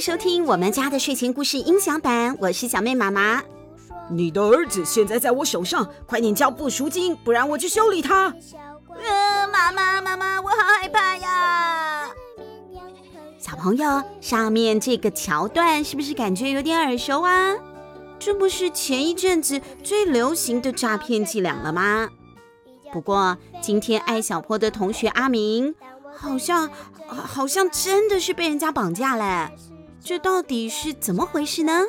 迎收听我们家的睡前故事音响版，我是小妹妈妈。你的儿子现在在我手上，快点交不赎金，不然我去修理他。呃，妈妈，妈妈，我好害怕呀！小朋友，上面这个桥段是不是感觉有点耳熟啊？这不是前一阵子最流行的诈骗伎俩了吗？不过今天爱小坡的同学阿明，好像好像真的是被人家绑架了，这到底是怎么回事呢？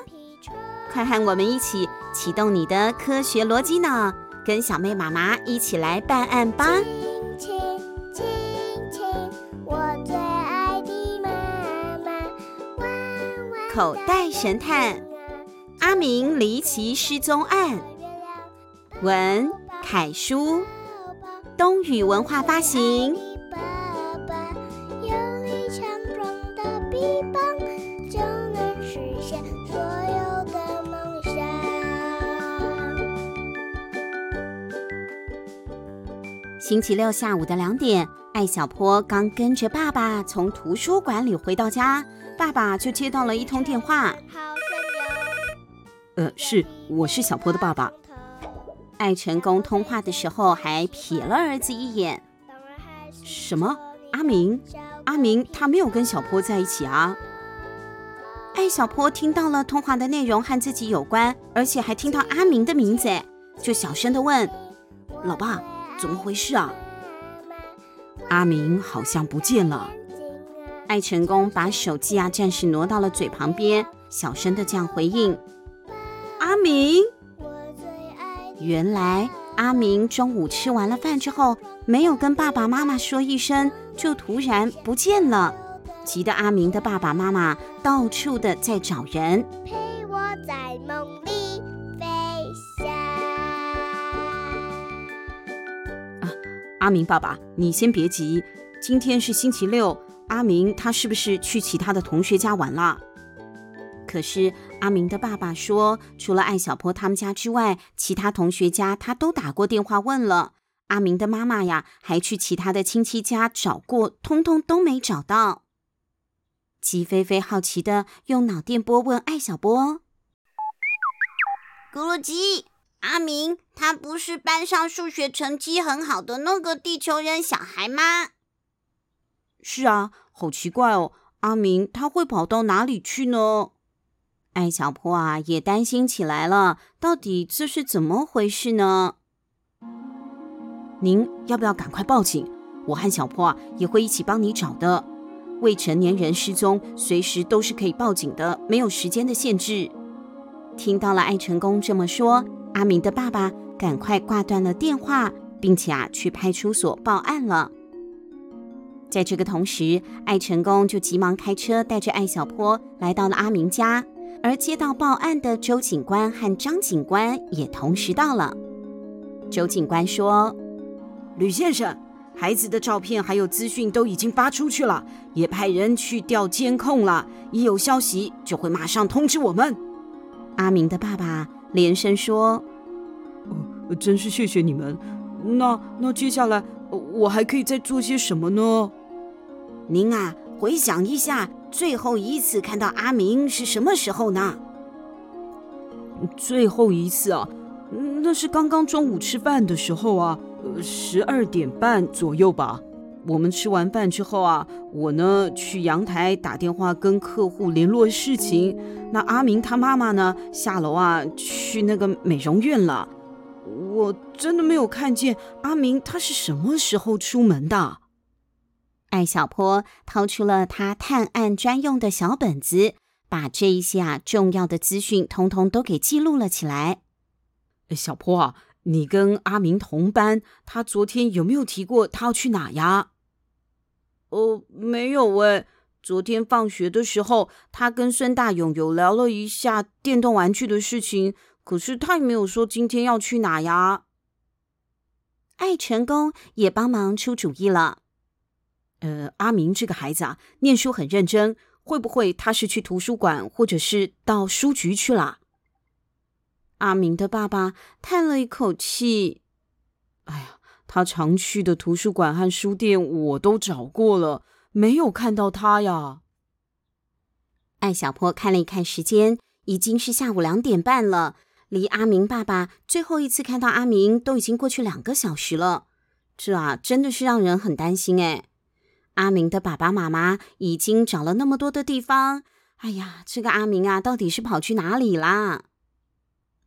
快和我们一起启动你的科学逻辑脑，跟小妹妈妈一起来办案吧！亲亲亲亲，我最爱的妈妈。口袋神探，阿明离奇失踪案，文凯书，东宇文化发行。星期六下午的两点，艾小坡刚跟着爸爸从图书馆里回到家，爸爸就接到了一通电话。呃，是，我是小坡的爸爸。艾成功通话的时候还瞥了儿子一眼。什么？阿明？阿明他没有跟小坡在一起啊？艾小坡听到了通话的内容和自己有关，而且还听到阿明的名字，就小声的问：“老爸。”怎么回事啊？阿明好像不见了。艾成功把手机啊暂时挪到了嘴旁边，小声的这样回应：“阿明。”原来阿明中午吃完了饭之后，没有跟爸爸妈妈说一声，就突然不见了。急得阿明的爸爸妈妈到处的在找人。陪我在梦阿明爸爸，你先别急，今天是星期六，阿明他是不是去其他的同学家玩了？可是阿明的爸爸说，除了艾小坡他们家之外，其他同学家他都打过电话问了。阿明的妈妈呀，还去其他的亲戚家找过，通通都没找到。鸡飞飞好奇的用脑电波问艾小波：“咕噜鸡。”阿明，他不是班上数学成绩很好的那个地球人小孩吗？是啊，好奇怪哦，阿明他会跑到哪里去呢？艾小坡啊，也担心起来了，到底这是怎么回事呢？您要不要赶快报警？我和小坡啊也会一起帮你找的。未成年人失踪，随时都是可以报警的，没有时间的限制。听到了艾成功这么说。阿明的爸爸赶快挂断了电话，并且啊去派出所报案了。在这个同时，艾成功就急忙开车带着艾小坡来到了阿明家，而接到报案的周警官和张警官也同时到了。周警官说：“吕先生，孩子的照片还有资讯都已经发出去了，也派人去调监控了，一有消息就会马上通知我们。”阿明的爸爸。连声说：“哦，真是谢谢你们。那那接下来我还可以再做些什么呢？您啊，回想一下，最后一次看到阿明是什么时候呢？最后一次啊，那是刚刚中午吃饭的时候啊，十二点半左右吧。”我们吃完饭之后啊，我呢去阳台打电话跟客户联络事情。那阿明他妈妈呢下楼啊去那个美容院了。我真的没有看见阿明他是什么时候出门的。艾小坡掏出了他探案专用的小本子，把这一些啊重要的资讯通通都给记录了起来。小坡啊，你跟阿明同班，他昨天有没有提过他要去哪呀？哦，没有哎。昨天放学的时候，他跟孙大勇有聊了一下电动玩具的事情，可是他也没有说今天要去哪呀。爱成功也帮忙出主意了。呃，阿明这个孩子啊，念书很认真，会不会他是去图书馆，或者是到书局去了？阿明的爸爸叹了一口气：“哎呀。”他常去的图书馆和书店我都找过了，没有看到他呀。艾小坡看了一看时间，已经是下午两点半了，离阿明爸爸最后一次看到阿明都已经过去两个小时了。这啊，真的是让人很担心哎。阿明的爸爸妈妈已经找了那么多的地方，哎呀，这个阿明啊，到底是跑去哪里啦？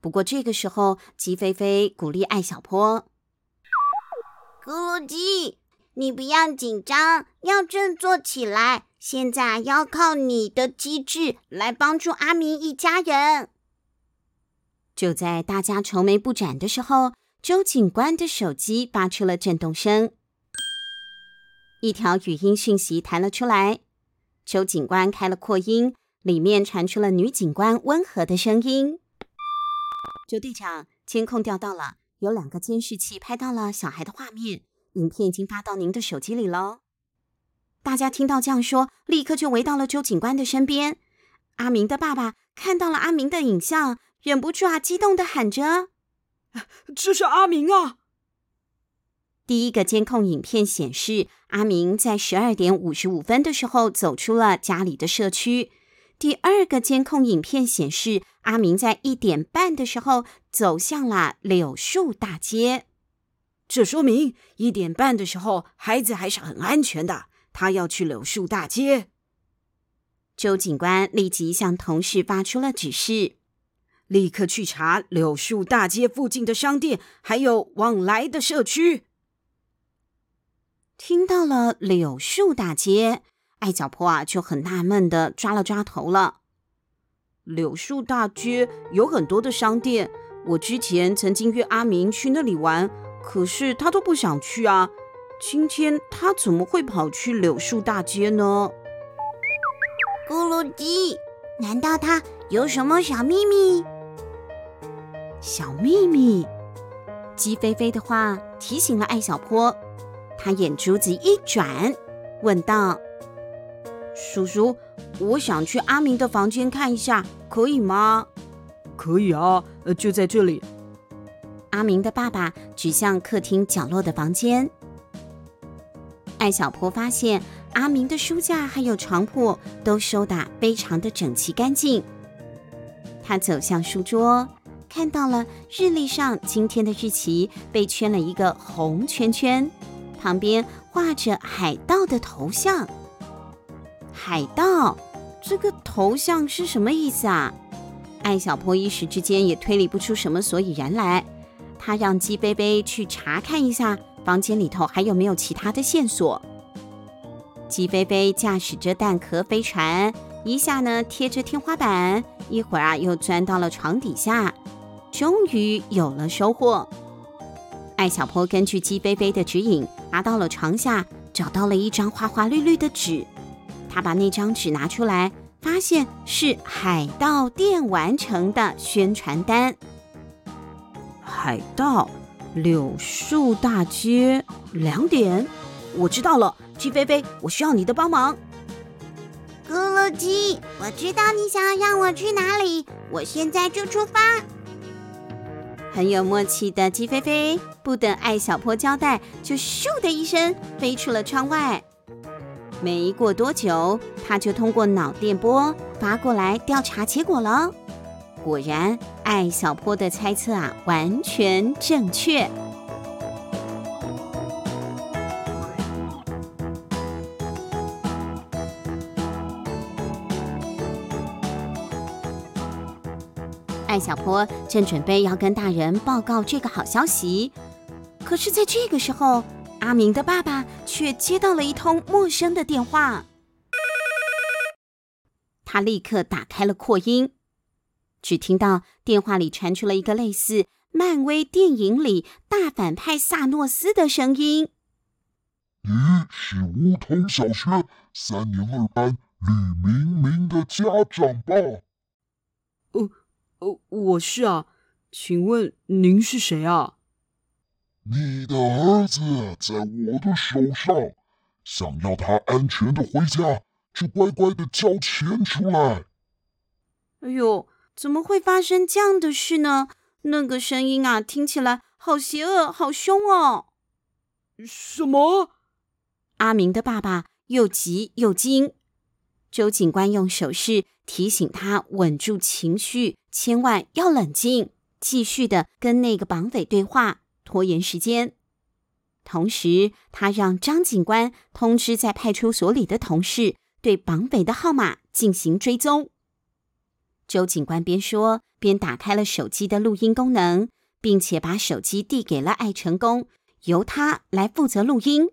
不过这个时候，鸡飞飞鼓励艾小坡：“咕噜鸡，你不要紧张，要振作起来。现在要靠你的机智来帮助阿明一家人。”就在大家愁眉不展的时候，周警官的手机发出了震动声。一条语音讯息弹了出来，周警官开了扩音，里面传出了女警官温和的声音：“周队长，监控调到了，有两个监视器拍到了小孩的画面，影片已经发到您的手机里喽。”大家听到这样说，立刻就围到了周警官的身边。阿明的爸爸看到了阿明的影像，忍不住啊，激动的喊着：“这是阿明啊！”第一个监控影片显示，阿明在十二点五十五分的时候走出了家里的社区。第二个监控影片显示，阿明在一点半的时候走向了柳树大街。这说明一点半的时候，孩子还是很安全的。他要去柳树大街。周警官立即向同事发出了指示。立刻去查柳树大街附近的商店，还有往来的社区。听到了柳树大街，艾小坡啊就很纳闷的抓了抓头了。柳树大街有很多的商店，我之前曾经约阿明去那里玩，可是他都不想去啊。今天他怎么会跑去柳树大街呢？咕噜鸡，难道他有什么小秘密？小秘密？鸡飞飞的话提醒了艾小坡。他眼珠子一转，问道：“叔叔，我想去阿明的房间看一下，可以吗？”“可以啊，呃，就在这里。”阿明的爸爸指向客厅角落的房间。艾小坡发现阿明的书架还有床铺都收得非常的整齐干净。他走向书桌，看到了日历上今天的日期被圈了一个红圈圈。旁边画着海盗的头像，海盗这个头像是什么意思啊？艾小坡一时之间也推理不出什么所以然来。他让鸡飞飞去查看一下房间里头还有没有其他的线索。鸡飞飞驾驶着蛋壳飞船，一下呢贴着天花板，一会儿啊又钻到了床底下，终于有了收获。艾小坡根据鸡飞飞的指引，爬到了床下，找到了一张花花绿绿的纸。他把那张纸拿出来，发现是海盗电玩城的宣传单。海盗柳树大街两点，我知道了。鸡飞飞，我需要你的帮忙。咕噜鸡，我知道你想要让我去哪里，我现在就出发。很有默契的鸡飞飞，不等艾小坡交代，就咻的一声飞出了窗外。没过多久，他就通过脑电波发过来调查结果了。果然，艾小坡的猜测啊，完全正确。艾小坡正准备要跟大人报告这个好消息，可是，在这个时候，阿明的爸爸却接到了一通陌生的电话。他立刻打开了扩音，只听到电话里传出了一个类似漫威电影里大反派萨诺斯的声音：“你是梧桐小学三年二班吕明明的家长吧？”“哦。”哦，我是啊，请问您是谁啊？你的儿子在我的手上，想要他安全的回家，就乖乖的交钱出来。哎呦，怎么会发生这样的事呢？那个声音啊，听起来好邪恶，好凶哦！什么？阿明的爸爸又急又惊。周警官用手势提醒他稳住情绪，千万要冷静，继续的跟那个绑匪对话，拖延时间。同时，他让张警官通知在派出所里的同事，对绑匪的号码进行追踪。周警官边说边打开了手机的录音功能，并且把手机递给了艾成功，由他来负责录音。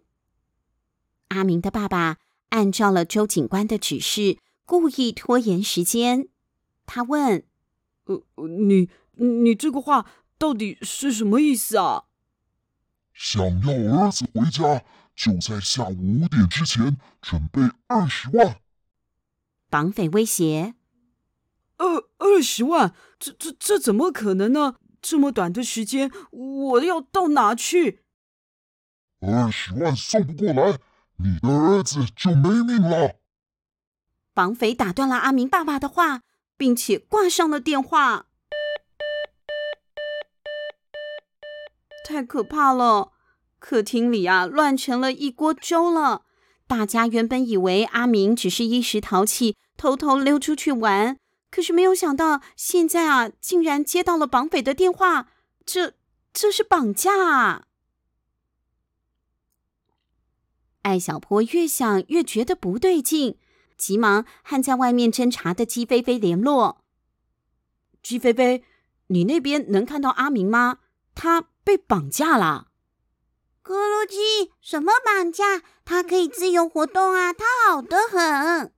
阿明的爸爸按照了周警官的指示，故意拖延时间。他问：“呃，你你这个话到底是什么意思啊？”想要儿子回家，就在下午五点之前准备二十万。绑匪威胁：“二二十万？这这这怎么可能呢？这么短的时间，我要到哪去？”二十万送不过来，你的儿子就没命了。绑匪打断了阿明爸爸的话，并且挂上了电话。太可怕了！客厅里啊，乱成了一锅粥了。大家原本以为阿明只是一时淘气，偷偷溜出去玩，可是没有想到，现在啊，竟然接到了绑匪的电话。这，这是绑架啊！艾小坡越想越觉得不对劲，急忙和在外面侦查的鸡飞飞联络。鸡飞飞，你那边能看到阿明吗？他。被绑架了，咕噜鸡，什么绑架？他可以自由活动啊，他好得很。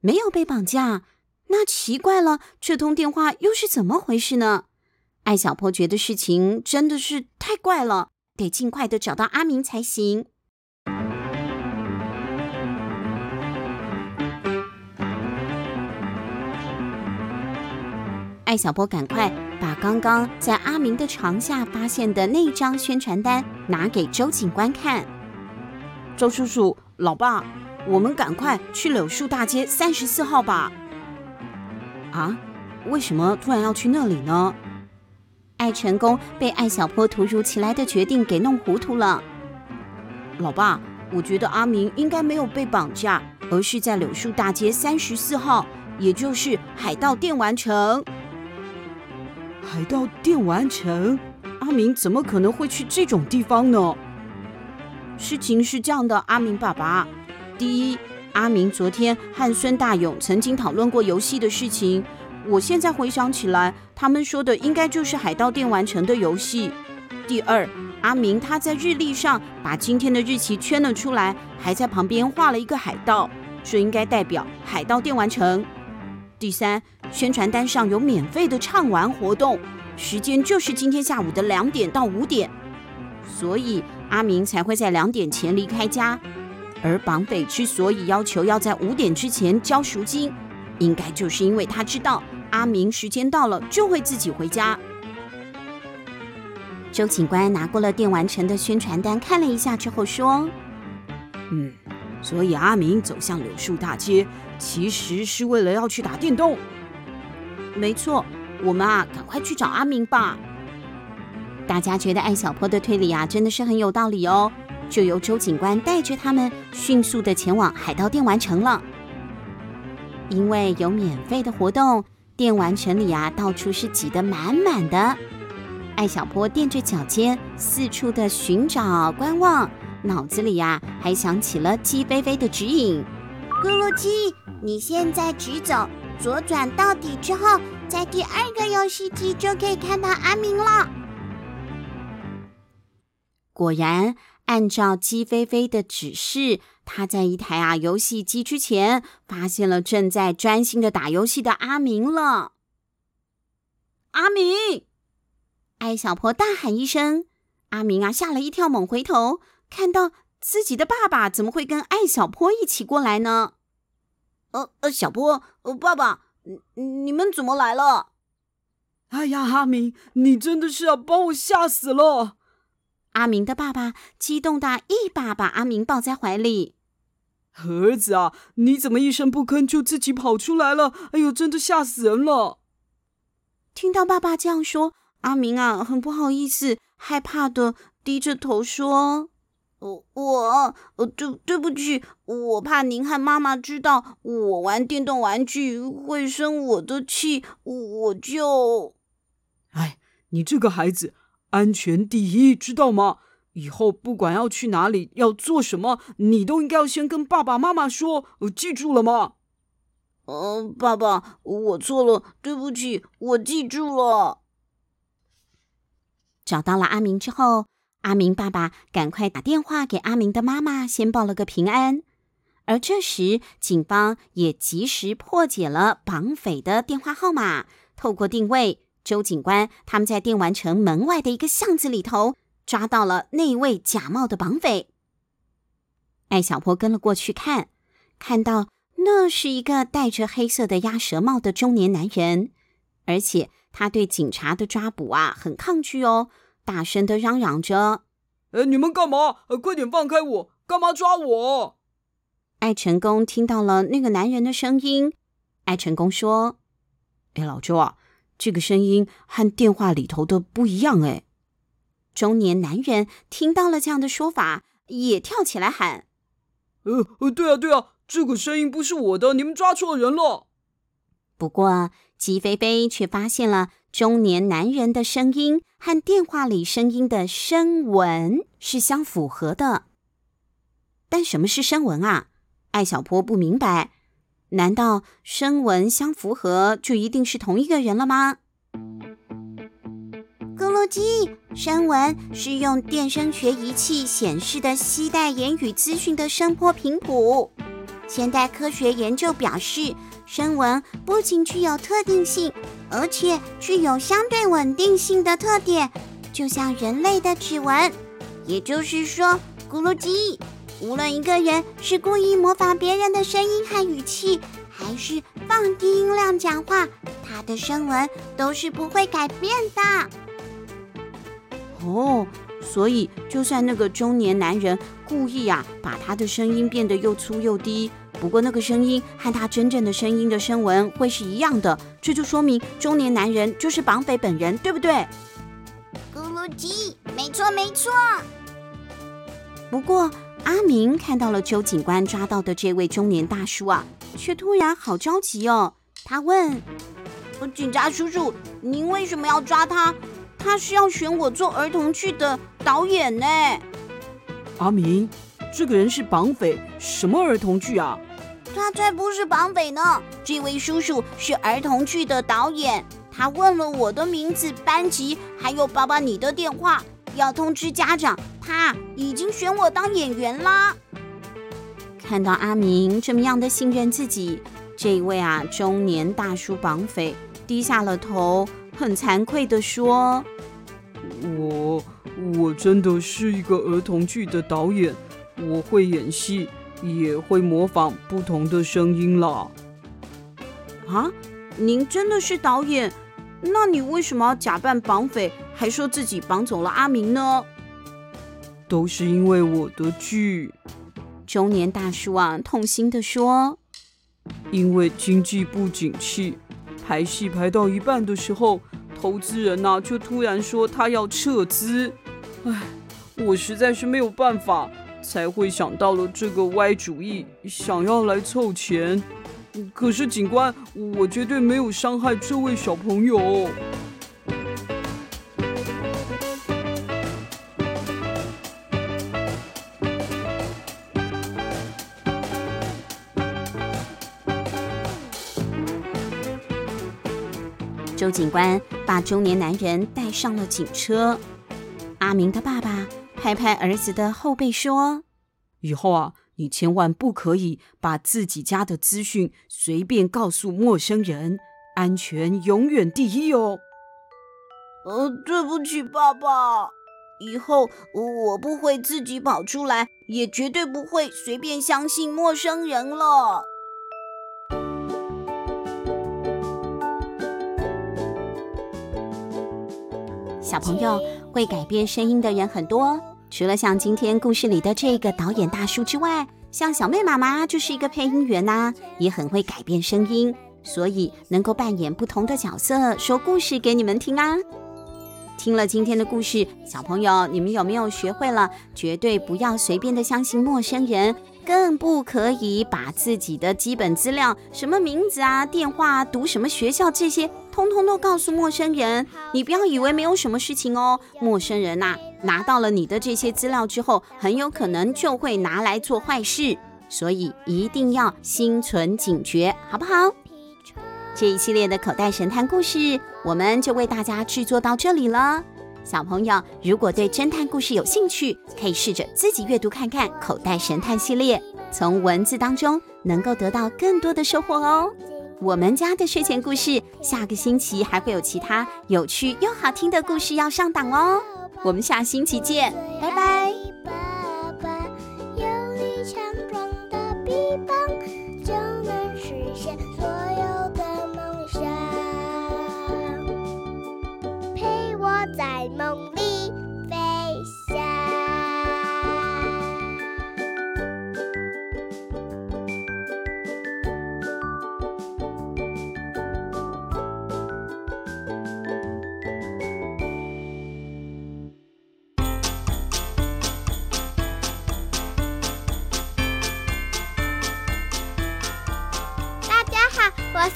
没有被绑架，那奇怪了，这通电话又是怎么回事呢？艾小坡觉得事情真的是太怪了，得尽快的找到阿明才行。艾小波赶快把刚刚在阿明的床下发现的那张宣传单拿给周警官看。周叔叔，老爸，我们赶快去柳树大街三十四号吧。啊？为什么突然要去那里呢？艾成功被艾小坡突如其来的决定给弄糊涂了。老爸，我觉得阿明应该没有被绑架，而是在柳树大街三十四号，也就是海盗电玩城。海盗电玩城，阿明怎么可能会去这种地方呢？事情是这样的，阿明爸爸，第一，阿明昨天和孙大勇曾经讨论过游戏的事情，我现在回想起来，他们说的应该就是海盗电玩城的游戏。第二，阿明他在日历上把今天的日期圈了出来，还在旁边画了一个海盗，这应该代表海盗电玩城。第三，宣传单上有免费的畅玩活动，时间就是今天下午的两点到五点，所以阿明才会在两点前离开家。而绑匪之所以要求要在五点之前交赎金，应该就是因为他知道阿明时间到了就会自己回家。周警官拿过了电玩城的宣传单看了一下之后说：“嗯。”所以阿明走向柳树大街，其实是为了要去打电动。没错，我们啊，赶快去找阿明吧。大家觉得艾小坡的推理啊，真的是很有道理哦。就由周警官带着他们迅速的前往海盗电玩城了。因为有免费的活动，电玩城里啊，到处是挤得满满的。艾小坡踮着脚尖，四处的寻找观望。脑子里呀、啊，还想起了鸡飞飞的指引。咕噜鸡，你现在直走，左转到底之后，在第二个游戏机就可以看到阿明了。果然，按照鸡飞飞的指示，他在一台啊游戏机之前发现了正在专心的打游戏的阿明了。阿明！艾小坡大喊一声，阿明啊吓了一跳，猛回头。看到自己的爸爸怎么会跟艾小坡一起过来呢？呃呃，小波，呃，爸爸，你你们怎么来了？哎呀，阿明，你真的是要把我吓死了！阿明的爸爸激动的一把把阿明抱在怀里。儿子啊，你怎么一声不吭就自己跑出来了？哎呦，真的吓死人了！听到爸爸这样说，阿明啊，很不好意思，害怕的低着头说。我我呃对对不起，我怕您和妈妈知道我玩电动玩具会生我的气，我就……哎，你这个孩子，安全第一，知道吗？以后不管要去哪里，要做什么，你都应该要先跟爸爸妈妈说，记住了吗？呃，爸爸，我错了，对不起，我记住了。找到了阿明之后。阿明爸爸赶快打电话给阿明的妈妈，先报了个平安。而这时，警方也及时破解了绑匪的电话号码。透过定位，周警官他们在电玩城门外的一个巷子里头抓到了那位假冒的绑匪。艾小坡跟了过去看，看到那是一个戴着黑色的鸭舌帽的中年男人，而且他对警察的抓捕啊很抗拒哦。大声的嚷嚷着：“呃，你们干嘛？呃，快点放开我！干嘛抓我？”艾成功听到了那个男人的声音。艾成功说：“哎，老周啊，这个声音和电话里头的不一样。”哎，中年男人听到了这样的说法，也跳起来喊：“呃呃，对啊对啊，这个声音不是我的，你们抓错人了。”不过，鸡飞飞却发现了。中年男人的声音和电话里声音的声纹是相符合的，但什么是声纹啊？艾小坡不明白。难道声纹相符合就一定是同一个人了吗？咕噜鸡，声纹是用电声学仪器显示的携带言语资讯的声波频谱。现代科学研究表示，声纹不仅具有特定性。而且具有相对稳定性的特点，就像人类的指纹。也就是说，咕噜鸡，无论一个人是故意模仿别人的声音和语气，还是放低音量讲话，他的声纹都是不会改变的。哦，所以就算那个中年男人故意啊，把他的声音变得又粗又低。不过，那个声音和他真正的声音的声纹会是一样的，这就说明中年男人就是绑匪本人，对不对？咕噜鸡，没错没错。不过，阿明看到了邱警官抓到的这位中年大叔啊，却突然好着急哦。他问：“警察叔叔，您为什么要抓他？他是要选我做儿童剧的导演呢？”阿明，这个人是绑匪，什么儿童剧啊？他才不是绑匪呢！这位叔叔是儿童剧的导演，他问了我的名字、班级，还有爸爸你的电话，要通知家长，他已经选我当演员啦。看到阿明这么样的信任自己，这位啊中年大叔绑匪低下了头，很惭愧地说：“我我真的是一个儿童剧的导演，我会演戏。”也会模仿不同的声音啦。啊，您真的是导演？那你为什么要假扮绑匪，还说自己绑走了阿明呢？都是因为我的剧。中年大叔啊，痛心的说：“因为经济不景气，排戏排到一半的时候，投资人呐就突然说他要撤资。唉，我实在是没有办法。”才会想到了这个歪主意，想要来凑钱。可是警官，我绝对没有伤害这位小朋友。周警官把中年男人带上了警车。阿明的爸爸。拍拍儿子的后背说：“以后啊，你千万不可以把自己家的资讯随便告诉陌生人，安全永远第一哦。”呃，对不起，爸爸，以后我不会自己跑出来，也绝对不会随便相信陌生人了。小朋友，会改变声音的人很多。除了像今天故事里的这个导演大叔之外，像小妹妈妈就是一个配音员呐、啊，也很会改变声音，所以能够扮演不同的角色，说故事给你们听啊。听了今天的故事，小朋友，你们有没有学会了？绝对不要随便的相信陌生人，更不可以把自己的基本资料，什么名字啊、电话、读什么学校这些，通通都告诉陌生人。你不要以为没有什么事情哦，陌生人呐，拿到了你的这些资料之后，很有可能就会拿来做坏事，所以一定要心存警觉，好不好？这一系列的口袋神探故事，我们就为大家制作到这里了。小朋友，如果对侦探故事有兴趣，可以试着自己阅读看看口袋神探系列，从文字当中能够得到更多的收获哦。我们家的睡前故事，下个星期还会有其他有趣又好听的故事要上档哦。我们下星期见，拜拜。